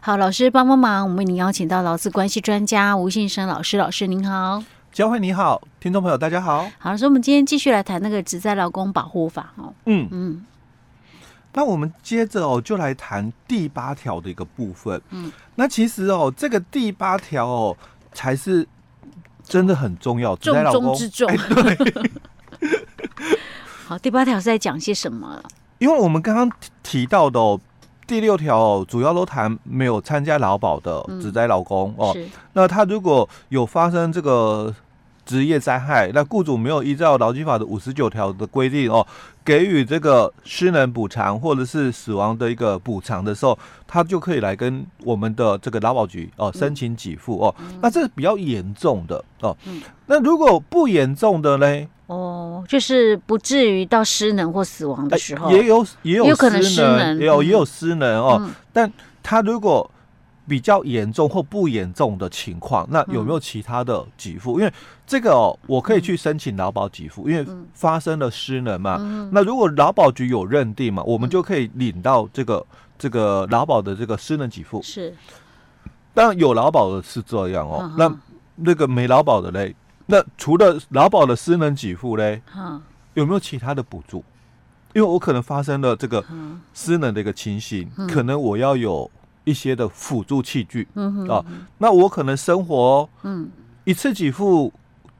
好，老师帮帮忙，我们为您邀请到劳资关系专家吴信生老师，老师您好，教会你好，听众朋友大家好。好，所以我们今天继续来谈那个职在劳工保护法哦。嗯嗯，那我们接着哦，就来谈第八条的一个部分。嗯，那其实哦，这个第八条哦，才是真的很重要，重中之重。哎、对。好，第八条是在讲些什么？因为我们刚刚提到的哦。第六条哦，主要都谈没有参加劳保的只在劳工哦。那他如果有发生这个职业灾害，那雇主没有依照劳基法的五十九条的规定哦，给予这个失能补偿或者是死亡的一个补偿的时候，他就可以来跟我们的这个劳保局哦申请给付哦。那这是比较严重的哦。那如果不严重的呢？哦，就是不至于到失能或死亡的时候，也有也有，有可能失能，也有也有失能哦。嗯、但他如果比较严重或不严重的情况，那有没有其他的给付？嗯、因为这个哦，我可以去申请劳保给付，嗯、因为发生了失能嘛。嗯、那如果劳保局有认定嘛，我们就可以领到这个这个劳保的这个失能给付。是，当然有劳保的是这样哦。嗯、那那个没劳保的嘞？那除了劳保的失能给付嘞，有没有其他的补助？因为我可能发生了这个失能的一个情形，可能我要有一些的辅助器具啊。那我可能生活，嗯一次给付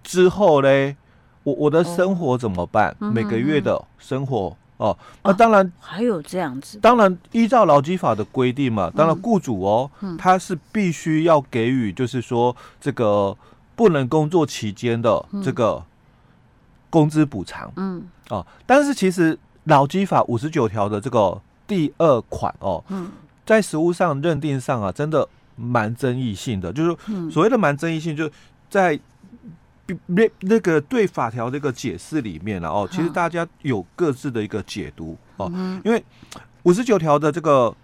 之后嘞，我我的生活怎么办？每个月的生活哦，那当然还有这样子。当然依照劳基法的规定嘛，当然雇主哦，他是必须要给予，就是说这个。不能工作期间的这个工资补偿，嗯，哦，但是其实劳基法五十九条的这个第二款哦，嗯，在实物上认定上啊，真的蛮争议性的。就是所谓的蛮争议性，就是在那那个对法条这个解释里面了哦，其实大家有各自的一个解读哦，因为五十九条的这个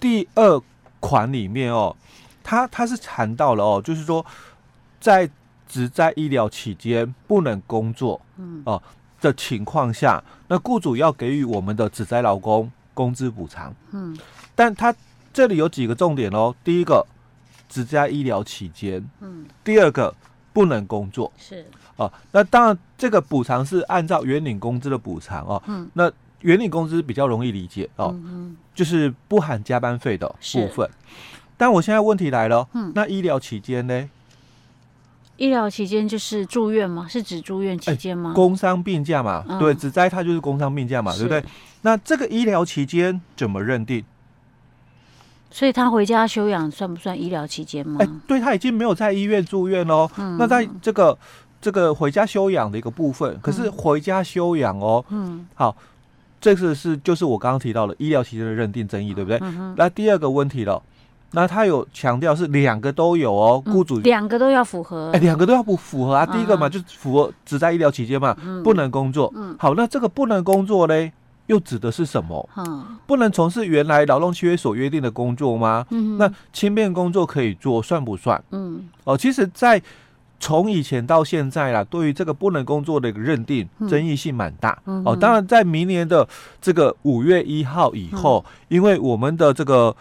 第二款里面哦，它它是谈到了哦，就是说。在只在医疗期间不能工作，嗯哦、呃、的情况下，那雇主要给予我们的只在劳工工资补偿，嗯，但他这里有几个重点哦。第一个，只在医疗期间，嗯，第二个不能工作，是哦、呃，那当然这个补偿是按照原领工资的补偿哦，嗯，那原领工资比较容易理解哦，就是不含加班费的部分。但我现在问题来了，嗯，那医疗期间呢？医疗期间就是住院吗？是指住院期间吗？工伤病假嘛，嗯、对，只灾它就是工伤病假嘛，对不对？那这个医疗期间怎么认定？所以他回家休养算不算医疗期间吗？哎，对，他已经没有在医院住院喽。嗯、那在这个这个回家休养的一个部分，可是回家休养哦，嗯，好，这个是就是我刚刚提到的医疗期间的认定争议，对不对？那第二个问题了。那他有强调是两个都有哦，雇主两个都要符合，哎，两个都要不符合啊。第一个嘛，就是符合只在医疗期间嘛，不能工作。嗯，好，那这个不能工作嘞，又指的是什么？嗯，不能从事原来劳动契约所约定的工作吗？嗯，那轻便工作可以做，算不算？嗯，哦，其实，在从以前到现在啦，对于这个不能工作的一个认定，争议性蛮大。哦，当然，在明年的这个五月一号以后，因为我们的这个。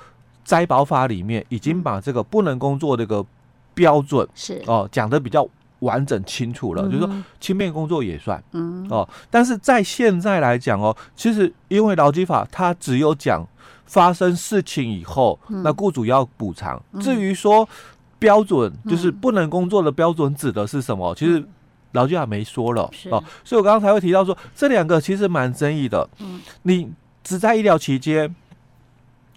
灾保法里面已经把这个不能工作的一个标准是哦讲的比较完整清楚了，就是说轻便工作也算，嗯哦，但是在现在来讲哦，其实因为劳基法它只有讲发生事情以后，那雇主要补偿。至于说标准，就是不能工作的标准指的是什么？其实劳基法没说了哦，所以我刚刚才会提到说这两个其实蛮争议的。嗯，你只在医疗期间，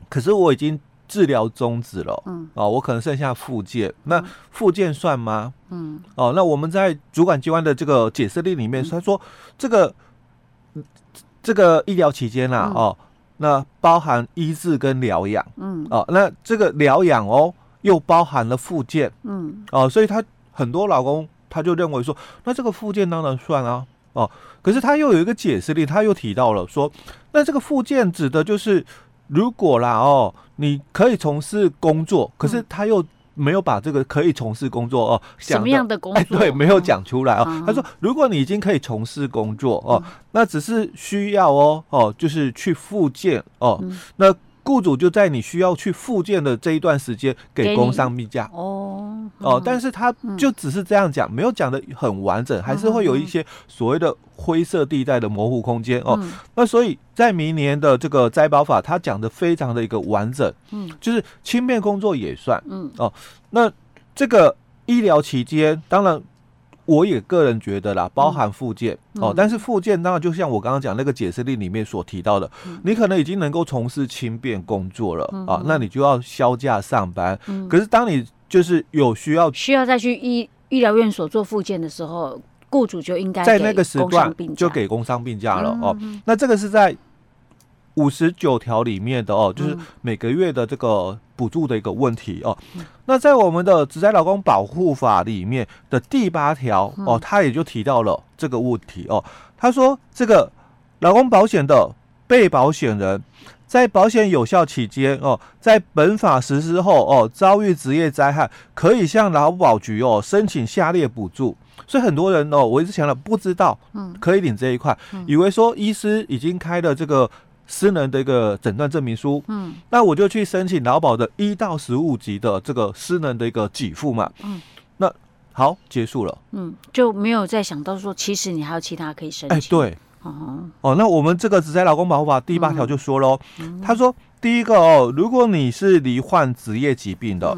可是我已经。治疗终止了，嗯，哦，我可能剩下复健，那复健算吗？嗯，哦，那我们在主管机关的这个解释令里面，他说这个这个医疗期间啊，哦，那包含医治跟疗养，嗯，哦，那这个疗养哦，又包含了复健，嗯，哦，所以他很多老公他就认为说，那这个复健当然算啊，哦，可是他又有一个解释令，他又提到了说，那这个附件指的就是。如果啦哦，你可以从事工作，可是他又没有把这个可以从事工作哦，什么样的工作？哎，对，没有讲出来哦。嗯、他说，如果你已经可以从事工作哦，嗯、那只是需要哦哦，就是去复健哦，嗯、那雇主就在你需要去复健的这一段时间给工伤病假哦哦，但是他就只是这样讲，没有讲的很完整，还是会有一些所谓的灰色地带的模糊空间哦。那所以在明年的这个灾保法，他讲的非常的一个完整，嗯，就是轻便工作也算，嗯。哦，那这个医疗期间，当然。我也个人觉得啦，包含附件、嗯、哦，但是附件当然就像我刚刚讲那个解释令里面所提到的，嗯、你可能已经能够从事轻便工作了、嗯、啊，那你就要休假上班。嗯、可是当你就是有需要需要再去医医疗院所做复健的时候，雇主就应该在那个时段就给工伤病假了、嗯、哦。那这个是在五十九条里面的哦，就是每个月的这个。补助的一个问题哦，那在我们的职灾劳工保护法里面的第八条哦，他也就提到了这个问题哦。他说，这个劳工保险的被保险人在保险有效期间哦，在本法实施后哦，遭遇职业灾害，可以向劳保局哦申请下列补助。所以很多人哦，我一直强调不知道，嗯，可以领这一块，以为说医师已经开了这个。失能的一个诊断证明书，嗯，那我就去申请劳保的一到十五级的这个私人的一个给付嘛，嗯，那好，结束了，嗯，就没有再想到说，其实你还有其他可以申请，哎，对，哦，哦，那我们这个职灾劳工保护法第八条就说喽，他说第一个哦，如果你是罹患职业疾病的，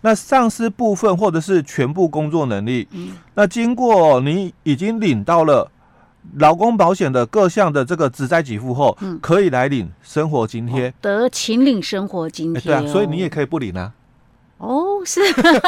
那丧失部分或者是全部工作能力，嗯，那经过你已经领到了。劳工保险的各项的这个职灾给付后，嗯，可以来领生活津贴，哦，得请领生活津贴，哦欸，对啊，所以你也可以不领啊。哦，是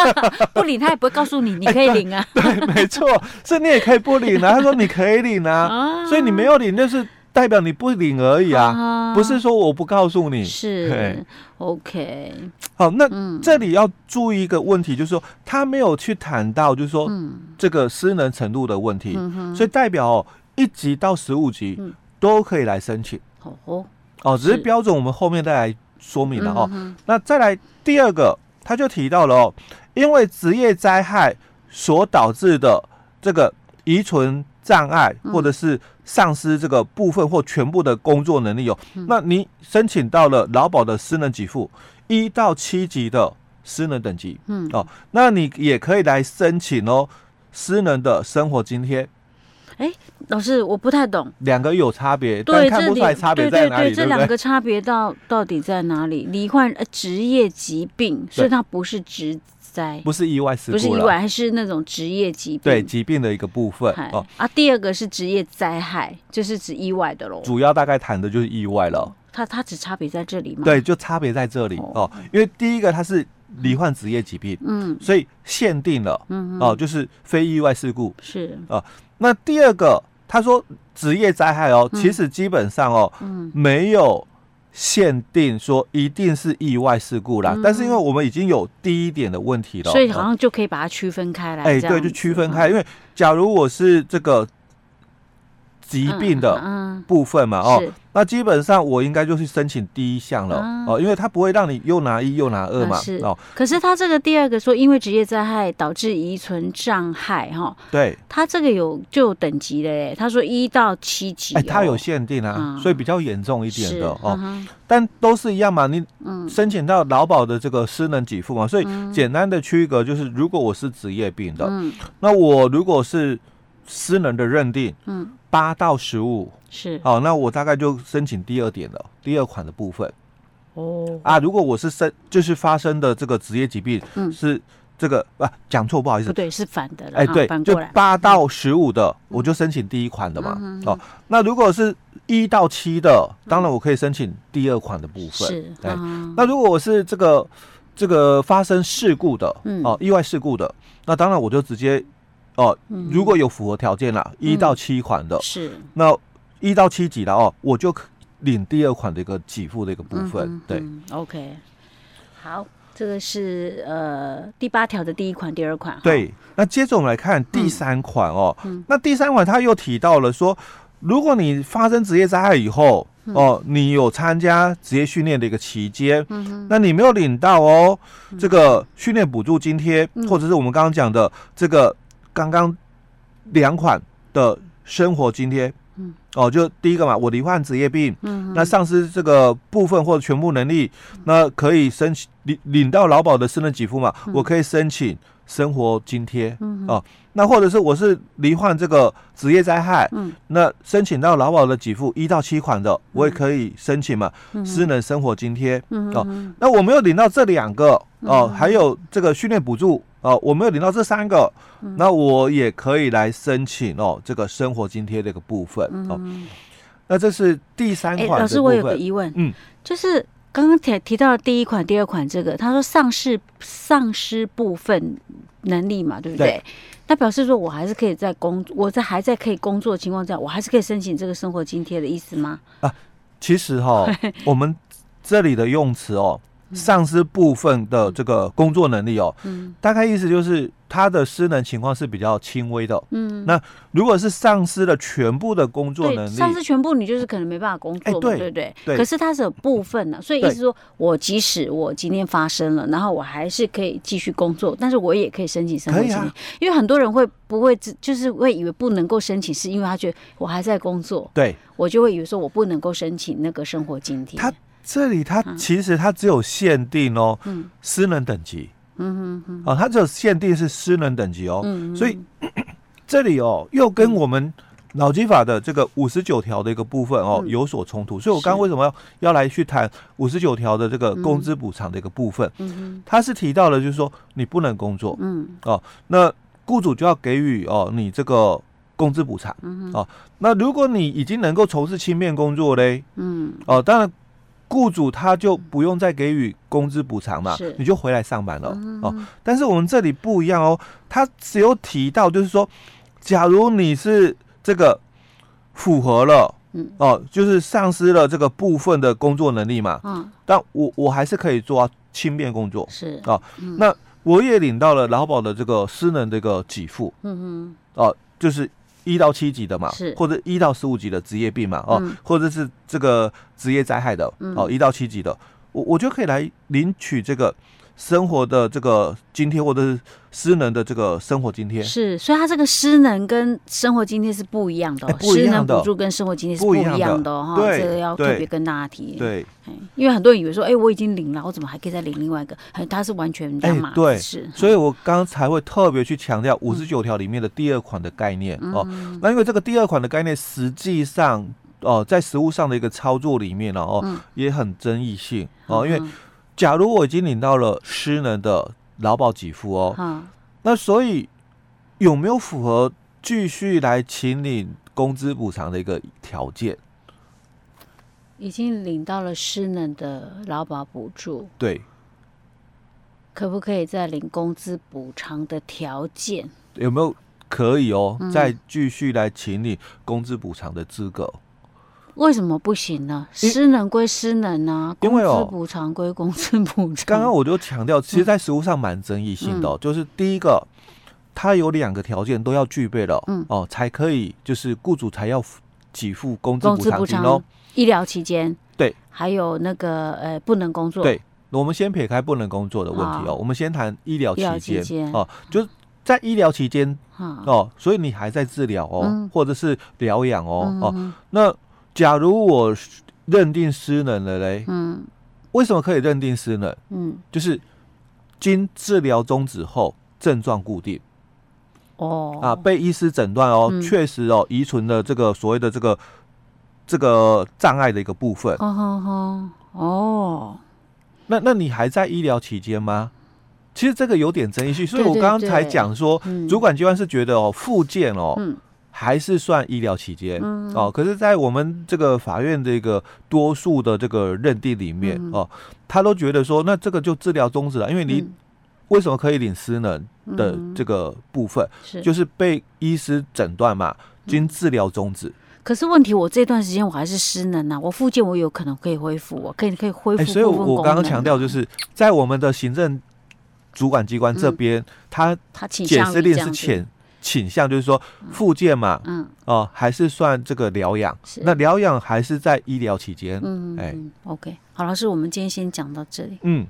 不领，他也不会告诉你你可以领啊。欸、对，对，没错，是你也可以不领啊。他说你可以领啊，啊所以你没有领，就是代表你不领而已啊，啊不是说我不告诉你。是，OK。好，那这里要注意一个问题，就是说他没有去谈到，就是说这个失能程度的问题，嗯、所以代表、哦。一级到十五级都可以来申请，哦哦，只是标准我们后面再来说明了哦。那再来第二个，他就提到了哦，因为职业灾害所导致的这个遗存障碍，或者是丧失这个部分或全部的工作能力哦，那你申请到了劳保的失能给付一到七级的失能等级，嗯。哦，那你也可以来申请哦，失能的生活津贴。哎，老师，我不太懂，两个有差别，对，但看不出来差别在哪里。对对对，这两个差别到到底在哪里？罹患呃职业疾病，所以它不是职灾，不是意外事故，不是意外，还是那种职业疾病，对疾病的一个部分哦。啊，第二个是职业灾害，就是指意外的喽。主要大概谈的就是意外了。它它只差别在这里吗？对，就差别在这里哦。因为第一个它是罹患职业疾病，嗯，所以限定了，嗯哦，就是非意外事故是啊。那第二个，他说职业灾害哦，其实基本上哦，嗯没有限定说一定是意外事故啦。但是因为我们已经有第一点的问题了，所以好像就可以把它区分开来。哎，对，就区分开。因为假如我是这个疾病的部分嘛，哦。那基本上我应该就去申请第一项了、啊、哦，因为他不会让你又拿一又拿二嘛。啊、是哦。可是他这个第二个说，因为职业灾害导致遗存障碍哈。对。他这个有就有等级的哎，他说一到七级。哎，他有限定啊，啊所以比较严重一点的哦。啊、但都是一样嘛，你申请到劳保的这个失能给付嘛，所以简单的区隔就是，如果我是职业病的，嗯、那我如果是失能的认定，嗯。八到十五。是。哦，那我大概就申请第二点了，第二款的部分。哦。啊，如果我是生就是发生的这个职业疾病，嗯，是这个啊，讲错不好意思，不对，是反的，哎，对，就八到十五的，我就申请第一款的嘛。哦，那如果是一到七的，当然我可以申请第二款的部分。是，哎，那如果我是这个这个发生事故的，哦，意外事故的，那当然我就直接。哦，如果有符合条件啦，一、嗯、到七款的，是。那一到七级的哦，我就领第二款的一个给付的一个部分。嗯、对、嗯、，OK，好，这个是呃第八条的第一款、第二款。对，那接着我们来看第三款哦。嗯、那第三款他又提到了说，如果你发生职业灾害以后，嗯、哦，你有参加职业训练的一个期间，嗯、那你没有领到哦，这个训练补助津贴，嗯、或者是我们刚刚讲的这个。刚刚两款的生活津贴。嗯，哦，就第一个嘛，我罹患职业病，嗯，那丧失这个部分或者全部能力，那可以申请领领到劳保的失能给付嘛，我可以申请生活津贴，嗯，哦，那或者是我是罹患这个职业灾害，嗯，那申请到劳保的给付一到七款的，我也可以申请嘛，私人生活津贴，嗯，哦，那我没有领到这两个，哦，还有这个训练补助。哦，我没有领到这三个，嗯、那我也可以来申请哦，这个生活津贴的一个部分、嗯、哦。那这是第三款、欸。老师，我有个疑问，嗯，就是刚刚提提到的第一款、第二款，这个他说丧失丧失部分能力嘛，对不对？对，那表示说我还是可以在工，我在还在可以工作的情况下，我还是可以申请这个生活津贴的意思吗？啊，其实哈、哦，我们这里的用词哦。丧失部分的这个工作能力哦，嗯，大概意思就是他的失能情况是比较轻微的，嗯，那如果是丧失了全部的工作能力，丧失全部，你就是可能没办法工作，对对对，可是它是有部分的，所以意思说我即使我今天发生了，然后我还是可以继续工作，但是我也可以申请生活津贴，因为很多人会不会就是会以为不能够申请，是因为他觉得我还在工作，对，我就会以为说我不能够申请那个生活津贴，他。这里它其实它只有限定哦，嗯，私人等级，嗯哼哼，哦，它只有限定是私人等级哦，嗯，所以 这里哦又跟我们脑基法的这个五十九条的一个部分哦有所冲突，所以我刚刚为什么要要来去谈五十九条的这个工资补偿的一个部分，嗯，它是提到了就是说你不能工作，嗯，哦，那雇主就要给予哦你这个工资补偿，嗯，哦，那如果你已经能够从事轻便工作嘞，嗯，哦，当然。雇主他就不用再给予工资补偿嘛，你就回来上班了、嗯、哦。但是我们这里不一样哦，他只有提到就是说，假如你是这个符合了，嗯。哦，就是丧失了这个部分的工作能力嘛，嗯，但我我还是可以做轻便工作，是。哦，嗯、那我也领到了劳保的这个失能这个给付，嗯嗯，哦，就是。一到七级的嘛，是或者一到十五级的职业病嘛，哦，嗯、或者是这个职业灾害的，嗯、哦，一到七级的，我我就可以来领取这个。生活的这个津贴，或者是失能的这个生活津贴，是，所以它这个失能跟生活津贴是不一样的，哦，失能补助跟生活津贴是不一样的哈，哦，这个要特别跟大家提。对，因为很多人以为说，哎，我已经领了，我怎么还可以再领另外一个？它是完全两码子对，是。所以我刚才会特别去强调五十九条里面的第二款的概念，嗯、哦，那因为这个第二款的概念实际上哦，在实物上的一个操作里面呢，哦，嗯、也很争议性哦，因为。假如我已经领到了失能的劳保给付哦，嗯、那所以有没有符合继续来请领工资补偿的一个条件？已经领到了失能的劳保补助，对，可不可以再领工资补偿的条件？有没有可以哦？嗯、再继续来请领工资补偿的资格？为什么不行呢？失能归失能啊，工资补偿归 工资补偿。刚刚我就强调，其实，在实务上蛮争议性的，嗯、就是第一个，它有两个条件都要具备了，嗯、哦，才可以，就是雇主才要给付工资补偿哦。医疗期间，对，还有那个呃，不能工作。对，我们先撇开不能工作的问题哦，好我们先谈医疗期间哦，就是在医疗期间好哦，所以你还在治疗哦，嗯、或者是疗养哦，嗯、哦，那。假如我认定失能了嘞，嗯，为什么可以认定失能？嗯，就是经治疗终止后症状固定，哦，啊，被医师诊断哦，确、嗯、实哦，遗存的这个所谓的这个这个障碍的一个部分，哦哦哦，那那你还在医疗期间吗？其实这个有点争议性，所以我刚刚才讲说，主管机关是觉得哦，复健哦，嗯。还是算医疗期间、嗯、哦，可是，在我们这个法院这个多数的这个认定里面、嗯、哦，他都觉得说，那这个就治疗终止了，因为你为什么可以领失能的这个部分，嗯、就是被医师诊断嘛，经治疗终止。可是问题，我这段时间我还是失能啊，我复健我有可能可以恢复，我可以可以恢复、啊欸。所以我刚刚强调就是在我们的行政主管机关这边，嗯、他他解释令是浅。倾向就是说，复健嘛，嗯，哦，还是算这个疗养，是。那疗养还是在医疗期间，嗯，哎，OK，好，老师，我们今天先讲到这里，嗯。